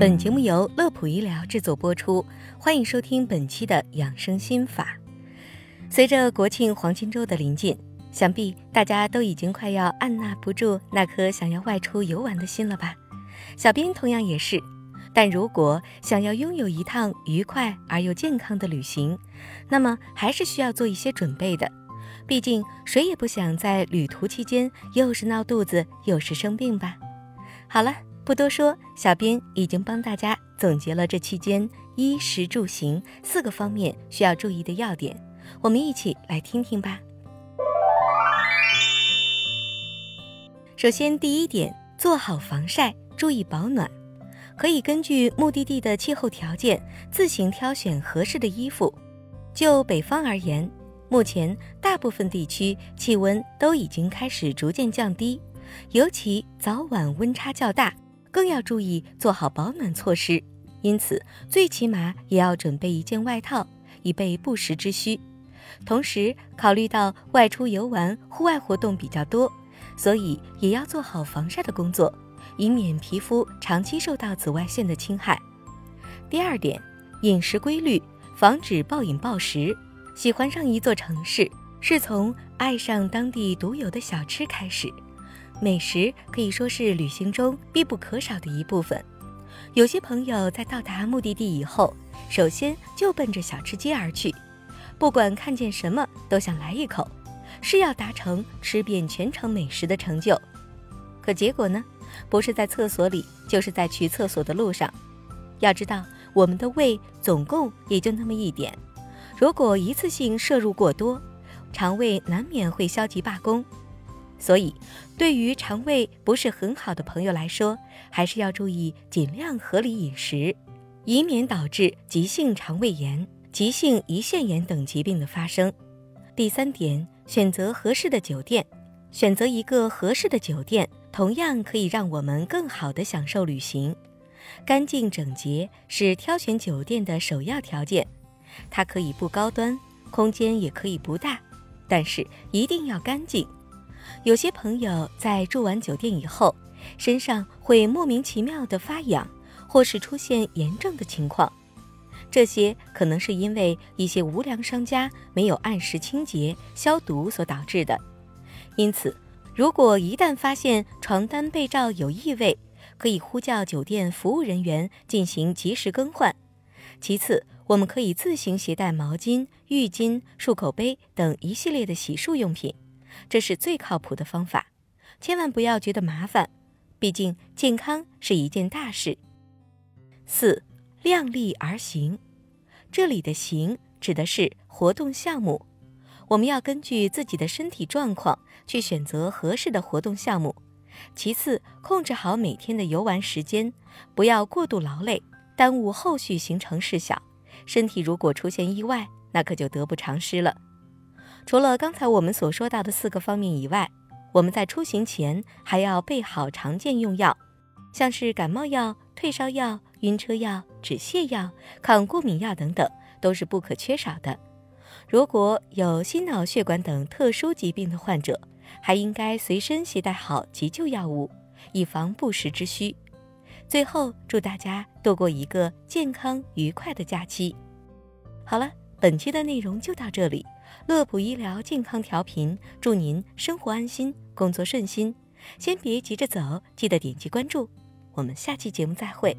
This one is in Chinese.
本节目由乐普医疗制作播出，欢迎收听本期的养生心法。随着国庆黄金周的临近，想必大家都已经快要按捺不住那颗想要外出游玩的心了吧？小编同样也是。但如果想要拥有一趟愉快而又健康的旅行，那么还是需要做一些准备的。毕竟谁也不想在旅途期间又是闹肚子又是生病吧。好了。不多说，小编已经帮大家总结了这期间衣食住行四个方面需要注意的要点，我们一起来听听吧。首先，第一点，做好防晒，注意保暖。可以根据目的地的气候条件自行挑选合适的衣服。就北方而言，目前大部分地区气温都已经开始逐渐降低，尤其早晚温差较大。更要注意做好保暖措施，因此最起码也要准备一件外套，以备不时之需。同时，考虑到外出游玩、户外活动比较多，所以也要做好防晒的工作，以免皮肤长期受到紫外线的侵害。第二点，饮食规律，防止暴饮暴食。喜欢上一座城市，是从爱上当地独有的小吃开始。美食可以说是旅行中必不可少的一部分。有些朋友在到达目的地以后，首先就奔着小吃街而去，不管看见什么都想来一口，是要达成吃遍全城美食的成就。可结果呢，不是在厕所里，就是在去厕所的路上。要知道，我们的胃总共也就那么一点，如果一次性摄入过多，肠胃难免会消极罢工。所以，对于肠胃不是很好的朋友来说，还是要注意尽量合理饮食，以免导致急性肠胃炎、急性胰腺炎等疾病的发生。第三点，选择合适的酒店，选择一个合适的酒店，同样可以让我们更好的享受旅行。干净整洁是挑选酒店的首要条件，它可以不高端，空间也可以不大，但是一定要干净。有些朋友在住完酒店以后，身上会莫名其妙的发痒，或是出现炎症的情况，这些可能是因为一些无良商家没有按时清洁消毒所导致的。因此，如果一旦发现床单被罩有异味，可以呼叫酒店服务人员进行及时更换。其次，我们可以自行携带毛巾、浴巾、漱口杯等一系列的洗漱用品。这是最靠谱的方法，千万不要觉得麻烦，毕竟健康是一件大事。四，量力而行，这里的“行”指的是活动项目，我们要根据自己的身体状况去选择合适的活动项目。其次，控制好每天的游玩时间，不要过度劳累，耽误后续行程事项。身体如果出现意外，那可就得不偿失了。除了刚才我们所说到的四个方面以外，我们在出行前还要备好常见用药，像是感冒药、退烧药、晕车药、止泻药、抗过敏药等等，都是不可缺少的。如果有心脑血管等特殊疾病的患者，还应该随身携带好急救药物，以防不时之需。最后，祝大家度过一个健康愉快的假期。好了，本期的内容就到这里。乐普医疗健康调频，祝您生活安心，工作顺心。先别急着走，记得点击关注。我们下期节目再会。